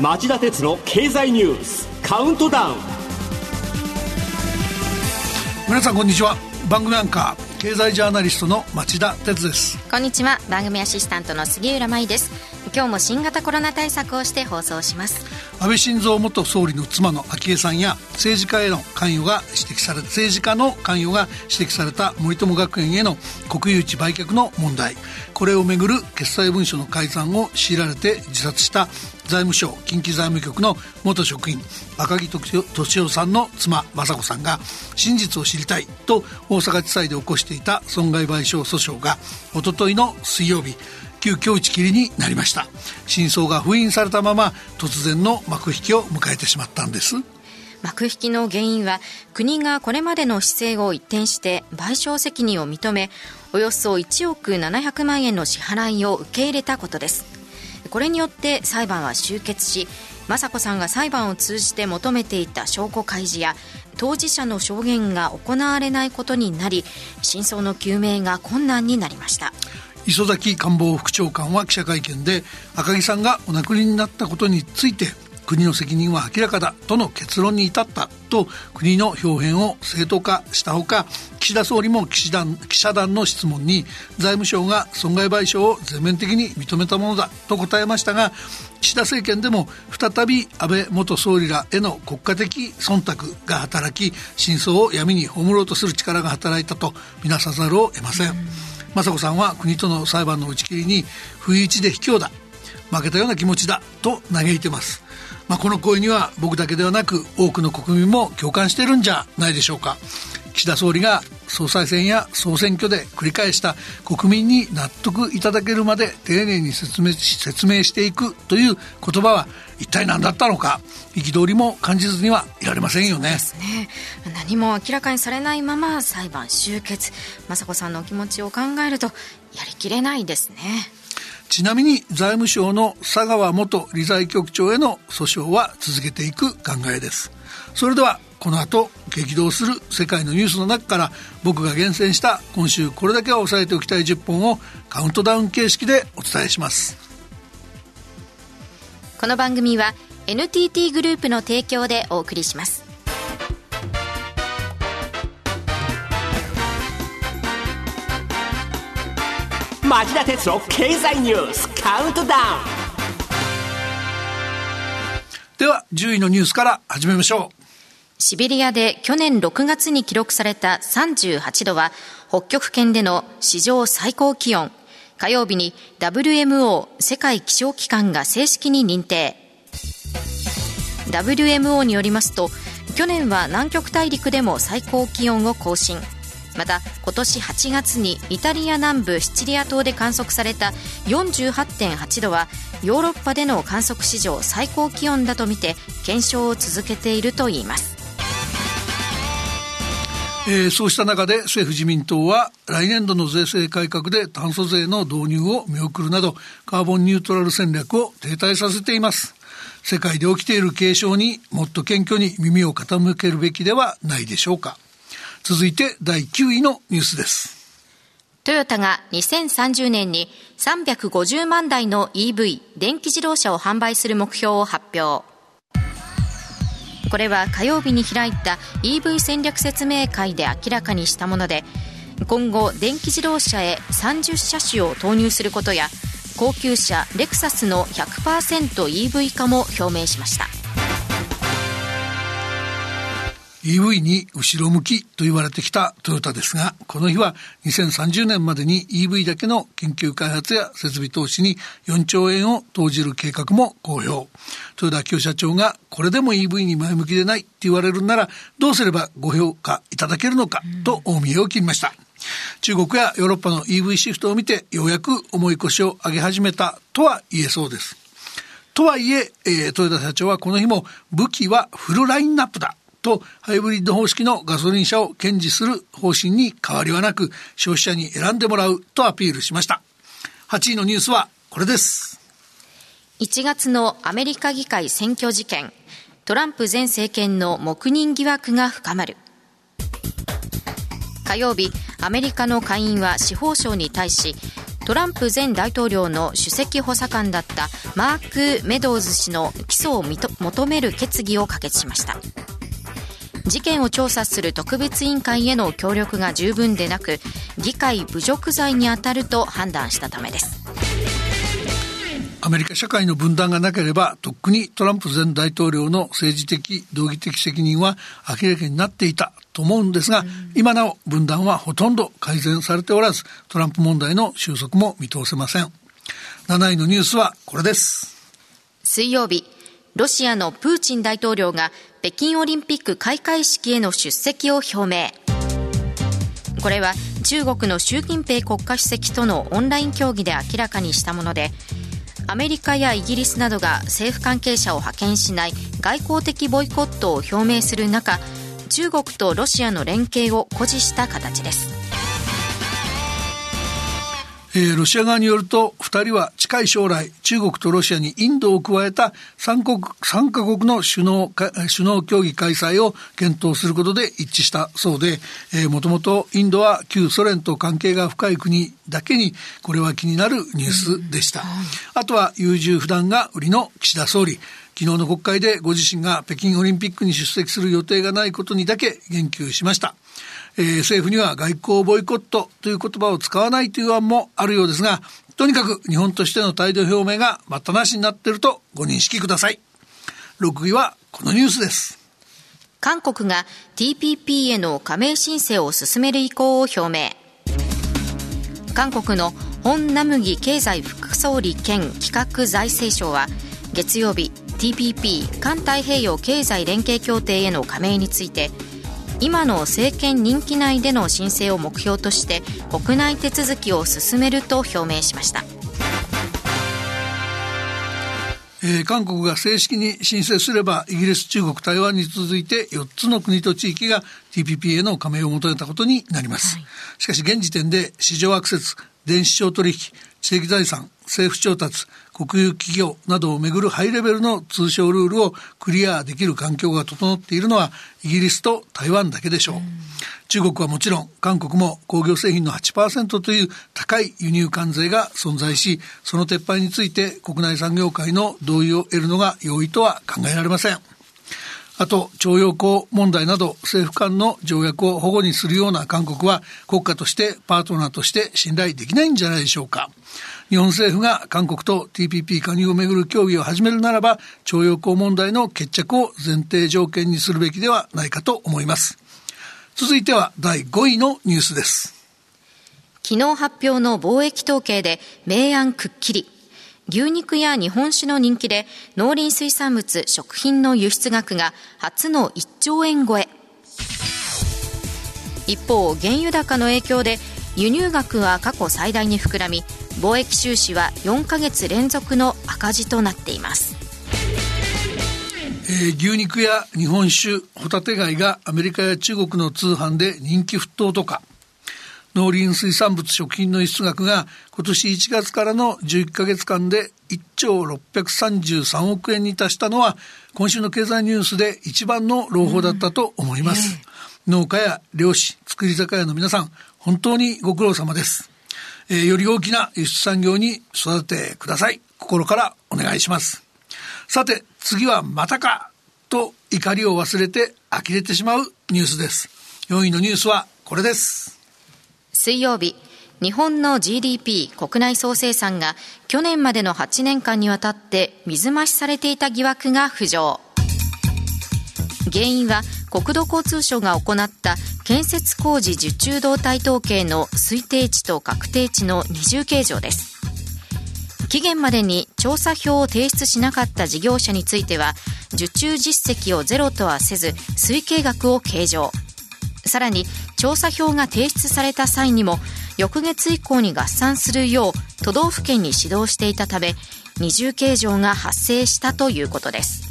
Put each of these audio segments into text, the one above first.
町田鉄の経済ニュースカウントダウン。皆さんこんにちは。番組アンカー経済ジャーナリストの町田鉄です。こんにちは。番組アシスタントの杉浦舞です。今日も新型コロナ対策をして放送します安倍晋三元総理の妻の昭恵さんや政治家への関与が指摘され政治家の関与が指摘された森友学園への国有地売却の問題。これをめぐる決裁文書の改ざんを強いられて自殺した財務省近畿財務局の元職員赤木俊夫さんの妻雅子さんが真実を知りたいと大阪地裁で起こしていた損害賠償訴訟がおとといの水曜日急遽打ち切りになりました。真相が封印されたまま突然の幕引きを迎えてしまったんです。幕引きの原因は国がこれまでの姿勢を一転して賠償責任を認めおよそ1億700万円の支払いを受け入れたことです。これによって裁判は終結し雅子さんが裁判を通じて求めていた証拠開示や当事者の証言が行われないことになり真相の究明が困難になりました。磯崎官房副長官は記者会見で赤木さんがお亡くなりになったことについて国の責任は明らかだとの結論に至ったと国の表現を正当化したほか岸田総理も記者団記者団の質問に財務省が損害賠償を全面的に認めたものだと答えましたが岸田政権でも再び安倍元総理らへの国家的忖度が働き真相を闇に葬ろうとする力が働いた。とみなさざるを得ません。雅子さんは国との裁判の打ち切りに不意打ちで卑怯だ負けたような気持ちだと嘆いてます。まあ、この声には僕だけではなく多くの国民も共感しているんじゃないでしょうか。岸田総理が総裁選や総選挙で繰り返した国民に納得いただけるまで丁寧に説明説明していくという言葉は一体何だったのか憤りも感じずにはいられませんよね、ね、何も明らかにされないまま裁判終結。雅子さんのお気持ちを考えるとやりきれないですね。ちなみに財務省の佐川元理財局長への訴訟は続けていく考えです。それではこの後激動する世界のニュースの中から僕が厳選した今週これだけは押さえておきたい10本をカウントダウン形式でお伝えします。この番組は NTT グループの提供でお送りします。町田鉄の経済ニュースカウントダウン。では10位のニュースから始めましょうシベリアで去年6月に記録された38度は北極圏での史上最高気温。火曜日に WMO 世界気象機関が正式に認定。WMO によりますと去年は南極大陸でも最高気温を更新。また今年8月にイタリア南部シチリア島で観測された48.8度はヨーロッパでの観測史上最高気温だとみて検証を続けているといいます。えー、そうした中で政府自民党は来年度の税制改革で炭素税の導入を見送るなどカーボンニュートラル戦略を停滞させています世界で起きている警鐘にもっと謙虚に耳を傾けるべきではないでしょうか続いて第9位のニュースです。トヨタが2030年に350万台の EV 電気自動車を販売する目標を発表。これは火曜日に開いた EV 戦略説明会で明らかにしたもので、今後電気自動車へ30車種を投入することや、高級車レクサスの 100%EV 化も表明しました。EV に後ろ向きと言われてきたトヨタですが、この日は2030年までに EV だけの研究開発や設備投資に4兆円を投じる計画も公表。豊田清社長がこれでも EV に前向きでないって言われるならどうすればご評価いただけるのかと大見えを切りました。中国やヨーロッパの EV シフトを見てようやく重い腰を上げ始めたとは言えそうです。とはいええー、豊田社長はこの日も武器はフルラインナップだとハイブリッド方式のガソリン車を堅持する方針に変わりはなく消費者に選んでもらうとアピールしました。8位のニュースはこれです。1月のアメリカ議会選挙事件。トランプ前政権の黙認疑惑が深まる。火曜日アメリカの下院は司法省に対しトランプ前大統領の首席補佐官だったマーク・メドウズ氏の起訴を求める決議を可決しました。事件を調査する特別委員会への協力が十分でなく議会侮辱罪に当たると判断したためです。アメリカ社会の分断がなければとっくにトランプ前大統領の政治的道義的責任は明らかになっていたと思うんですが、今なお分断はほとんど改善されておらずトランプ問題の収束も見通せません。7位のニュースはこれです。水曜日ロシアのプーチン大統領が北京オリンピック開会式への出席を表明。これは中国の習近平国家主席とのオンライン協議で明らかにしたものでアメリカやイギリスなどが政府関係者を派遣しない外交的ボイコットを表明する中中国とロシアの連携を誇示した形です。えー、ロシア側によると2人は近い将来中国とロシアにインドを加えた3国 ,3 カ国の首脳首脳協議開催を検討することで一致したそうで、えー、もともとインドは旧ソ連と関係が深い国だけにこれは気になるニュースでした。あとは優柔不断が売りの岸田総理。昨日の国会でご自身が北京オリンピックに出席する予定がないことにだけ言及しました。えー、政府には外交ボイコットという言葉を使わないという案もあるようですが、とにかく日本としての態度表明が待ったなしになっているとご認識ください。6位はこのニュースです。韓国が TPP への加盟申請を進める意向を表明。韓国のホン・ナムギ経済副総理兼企画財政省は月曜日 TPP 環太平洋経済連携協定への加盟について今の政権任期内での申請を目標として国内手続きを進めると表明しました。えー、韓国が正式に申請すればイギリス中国台湾に続いて4つの国と地域が TPP への加盟を求めたことになります、はい、しかし現時点で市場アクセス電子商取引知的財産政府調達国有企業などをめぐるハイレベルの通商ルールをクリアできる環境が整っているのはイギリスと台湾だけでしょう。う中国はもちろん韓国も工業製品の8%という高い輸入関税が存在しその撤廃について国内産業界の同意を得るのが容易とは考えられません。あと、徴用工問題など政府間の条約を保護にするような韓国は国家としてパートナーとして信頼できないんじゃないでしょうか。日本政府が韓国と TPP 加入をめぐる協議を始めるならば、徴用工問題の決着を前提条件にするべきではないかと思います。続いては第5位のニュースです。昨日発表の貿易統計で明暗くっきり。牛肉や日本酒の人気で農林水産物食品の輸出額が初の1兆円超え。一方原油高の影響で輸入額は過去最大に膨らみ貿易収支は4ヶ月連続の赤字となっています。えー、牛肉や日本酒ホタテ貝がアメリカや中国の通販で人気沸騰とか。農林水産物食品の輸出額が今年1月からの11ヶ月間で1兆633億円に達したのは今週の経済ニュースで一番の朗報だったと思います、うん、農家や漁師造り酒屋の皆さん本当にご苦労様です、えー、より大きな輸出産業に育ててください。心からお願いします。さて次はまたかと怒りを忘れて呆れてしまうニュースです。4位のニュースはこれです水曜日日本の GDP 国内総生産が去年までの8年間にわたって水増しされていた疑惑が浮上。原因は国土交通省が行った建設工事受注動態統計の推定値と確定値の二重計上です。期限までに調査票を提出しなかった事業者については受注実績をゼロとはせず推計額を計上。さらに調査票が提出された際にも翌月以降に合算するよう都道府県に指導していたため二重計上が発生したということです。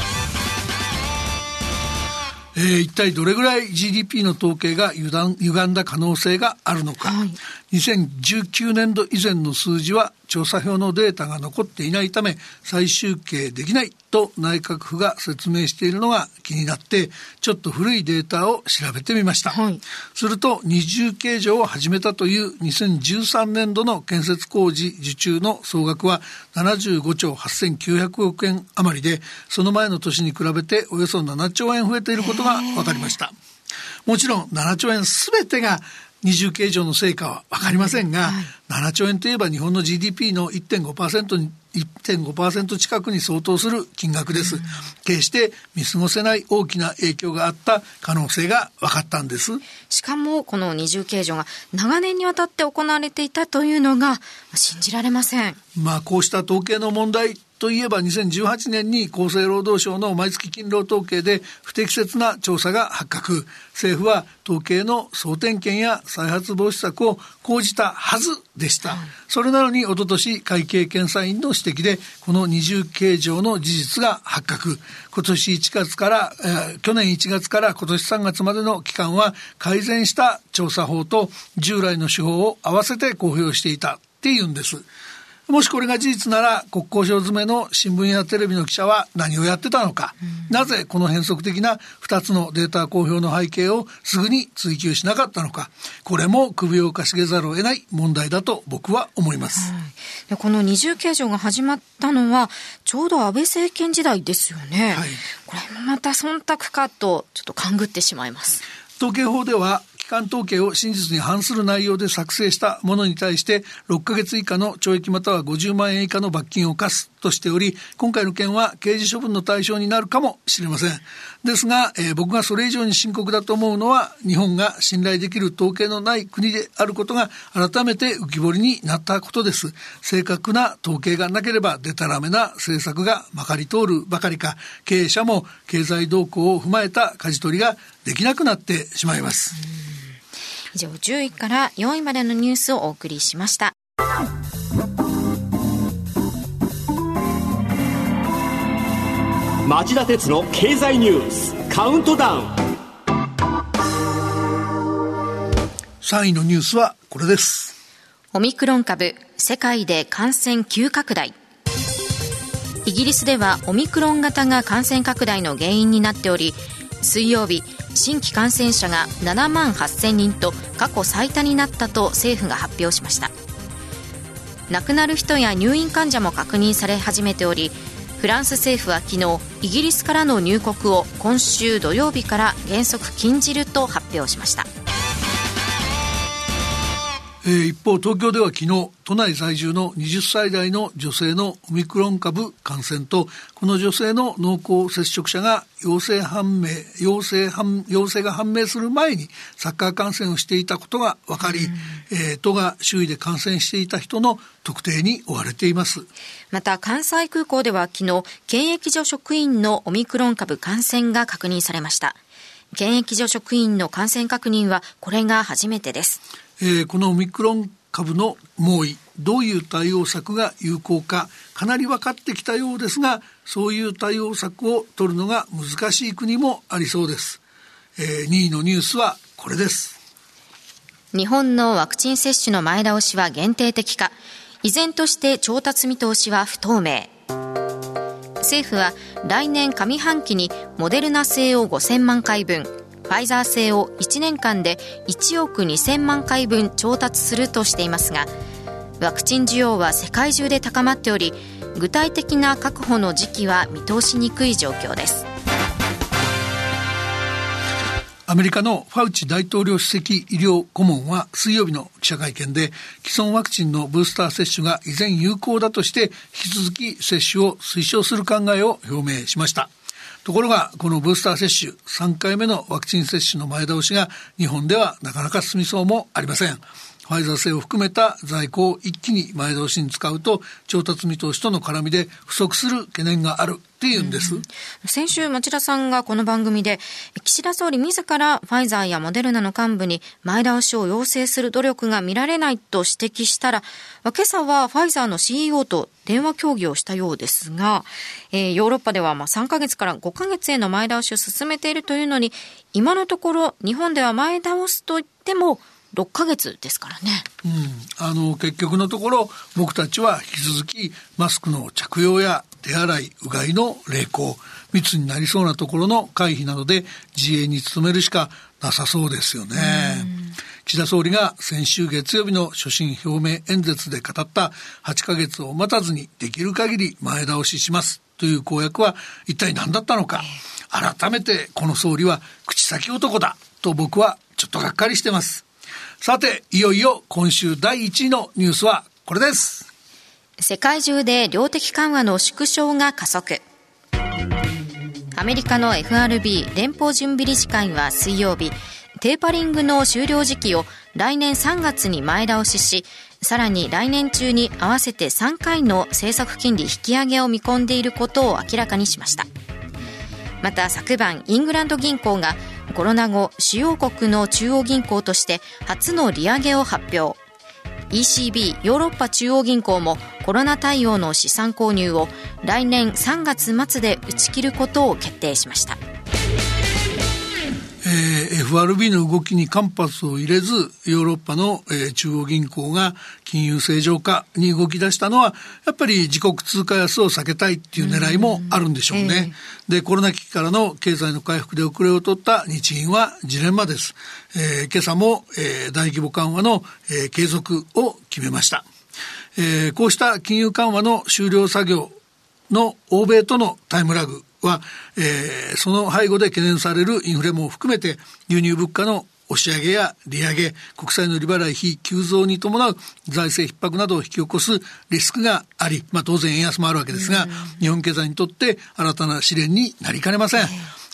えー、一体どれぐらい GDP の統計が歪んだ可能性があるのか、はい、2019年度以前の数字は調査票のデータが残っていないため再集計できないと内閣府が説明しているのが気になってちょっと古いデータを調べてみました、はい、すると二重計上を始めたという2013年度の建設工事受注の総額は75兆8900億円余りでその前の年に比べておよそ7兆円増えていることが分かりました。もちろん7兆円全てが二重計上の成果は分かりませんが、はい、7兆円といえば日本の GDP の1.5%に1.5%近くに相当する金額です。決して見過ごせない大きな影響があった可能性が分かったんです。しかもこの二重計上が長年にわたって行われていたというのが信じられません。まあこうした統計の問題といえば2018年に厚生労働省の毎月勤労統計で不適切な調査が発覚。政府は統計の総点検や再発防止策を講じたはずでした、それなのにおととし会計検査院の指摘でこの二重計上の事実が発覚。今年1月から、えー、去年1月から今年3月までの期間は改善した調査法と従来の手法を合わせて公表していたっていうんですもしこれが事実なら国交省詰めの新聞やテレビの記者は何をやってたのか、うん、なぜこの変則的な2つのデータ公表の背景をすぐに追及しなかったのか。これも首をかしげざるを得ない問題だと僕は思います、はい、この二重計上が始まったのはちょうど安倍政権時代ですよね、はい、これもまた忖度かとちょっと勘ぐってしまいます。統計法では機関統計を真実に反する内容で作成したものに対して6ヶ月以下の懲役または50万円以下の罰金を課すとしており今回の件は刑事処分の対象になるかもしれませんですが、えー、僕がそれ以上に深刻だと思うのは日本が信頼できる統計のない国であることが改めて浮き彫りになったことです正確な統計がなければデタラメな政策がまかり通るばかりか経営者も経済動向を踏まえた舵取りができなくなってしまいます。以上10位から4位までのニュースをお送りしました。町田鉄の経済ニュースカウントダウン。3位のニュースはこれです。オミクロン株世界で感染急拡大。イギリスではオミクロン型が感染拡大の原因になっており水曜日新規感染者が7万8000人と過去最多になったと政府が発表しました。亡くなる人や入院患者も確認され始めておりフランス政府は昨日イギリスからの入国を今週土曜日から原則禁じると発表しました。えー、一方東京では昨日都内在住の20歳代の女性のオミクロン株感染とこの女性の濃厚接触者が陽性判明陽性判陽性が判明する前にサッカー観戦をしていたことが分かり、えー、都が周囲で感染していた人の特定に追われています。また関西空港では昨日検疫所職員のオミクロン株感染が確認されました。検疫所職員の感染確認はこれが初めてですえー、このオミクロン株の猛威どういう対応策が有効かかなり分かってきたようですがそういう対応策を取るのが難しい国もありそうです、えー、2位のニュースはこれです。日本のワクチン接種の前倒しは限定的か依然として調達見通しは不透明。政府は来年上半期にモデルナ製を5000万回分ファイザー製を1年間で1億2000万回分調達するとしていますがワクチン需要は世界中で高まっており具体的な確保の時期は見通しにくい状況です。アメリカのファウチ大統領首席医療顧問は水曜日の記者会見で既存ワクチンのブースター接種が依然有効だとして引き続き接種を推奨する考えを表明しました。ところが、このブースター接種、3回目のワクチン接種の前倒しが日本ではなかなか進みそうもありません。ファイザー製を含めた在庫を一気に前倒しに使うと調達見通しとの絡みで不足する懸念があるっていうんです、先週町田さんがこの番組で岸田総理自らファイザーやモデルナの幹部に前倒しを要請する努力が見られないと指摘したら今朝はファイザーの CEO と電話協議をしたようですが、えー、ヨーロッパではまあ3ヶ月から5ヶ月への前倒しを進めているというのに今のところ日本では前倒すといっても6ヶ月ですからね。うん。あの、結局のところ、僕たちは引き続き、マスクの着用や手洗い、うがいの励行、密になりそうなところの回避などで自衛に努めるしかなさそうですよね。岸田総理が先週月曜日の所信表明演説で語った8ヶ月を待たずにできる限り前倒ししますという公約は一体何だったのか。改めてこの総理は口先男だと僕はちょっとがっかりしてます。さて、いよいよ今週第1位のニュースはこれです。世界中で量的緩和の縮小が加速。アメリカの FRB 連邦準備理事会は水曜日、テーパリングの終了時期を来年3月に前倒しし、さらに来年中に合わせて3回の政策金利引き上げを見込んでいることを明らかにしました。また昨晩、イングランド銀行がコロナ後、主要国の中央銀行として初の利上げを発表。ECB ヨーロッパ中央銀行もコロナ対応の資産購入を来年3月末で打ち切ることを決定しました。えー、FRB の動きに間髪を入れず、ヨーロッパの、えー、中央銀行が金融正常化に動き出したのは、やっぱり自国通貨安を避けたいっていう狙いもあるんでしょうね。うで、コロナ危機からの経済の回復で遅れを取った日銀はジレンマです。えー、今朝も、えー、大規模緩和の、えー、継続を決めました。えー、こうした金融緩和の終了作業の欧米とのタイムラグは、えー、その背後で懸念されるインフレも含めて輸入物価の押し上げや利上げ、国債の利払い非急増に伴う財政逼迫などを引き起こすリスクがあり、まあ当然円安もあるわけですが、日本経済にとって新たな試練になりかねません。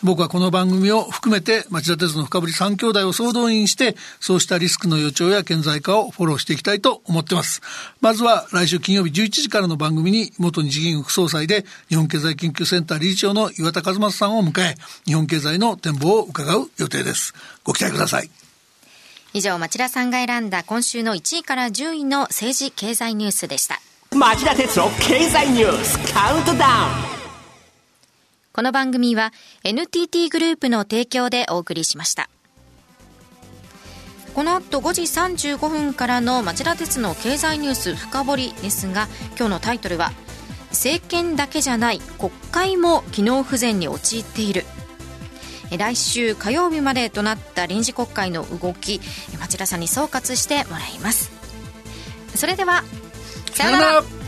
僕はこの番組を含めて町田鉄の深掘り3兄弟を総動員して、そうしたリスクの予兆や顕在化をフォローしていきたいと思ってます。まずは来週金曜日11時からの番組に元日銀副総裁で日本経済研究センター理事長の岩田和正さんを迎え、日本経済の展望を伺う予定です。ご期待ください。以上、町田さんが選んだ今週の1位から10位の政治経済ニュースでした。町田鉄の経済ニュースカウントダウンこの番組は NTT グループの提供でお送りしました。この後5時35分からの町田鉄の経済ニュース深掘りですが今日のタイトルは政権だけじゃない国会も機能不全に陥っている。来週火曜日までとなった臨時国会の動き町田さんに総括してもらいます。それではさようなら。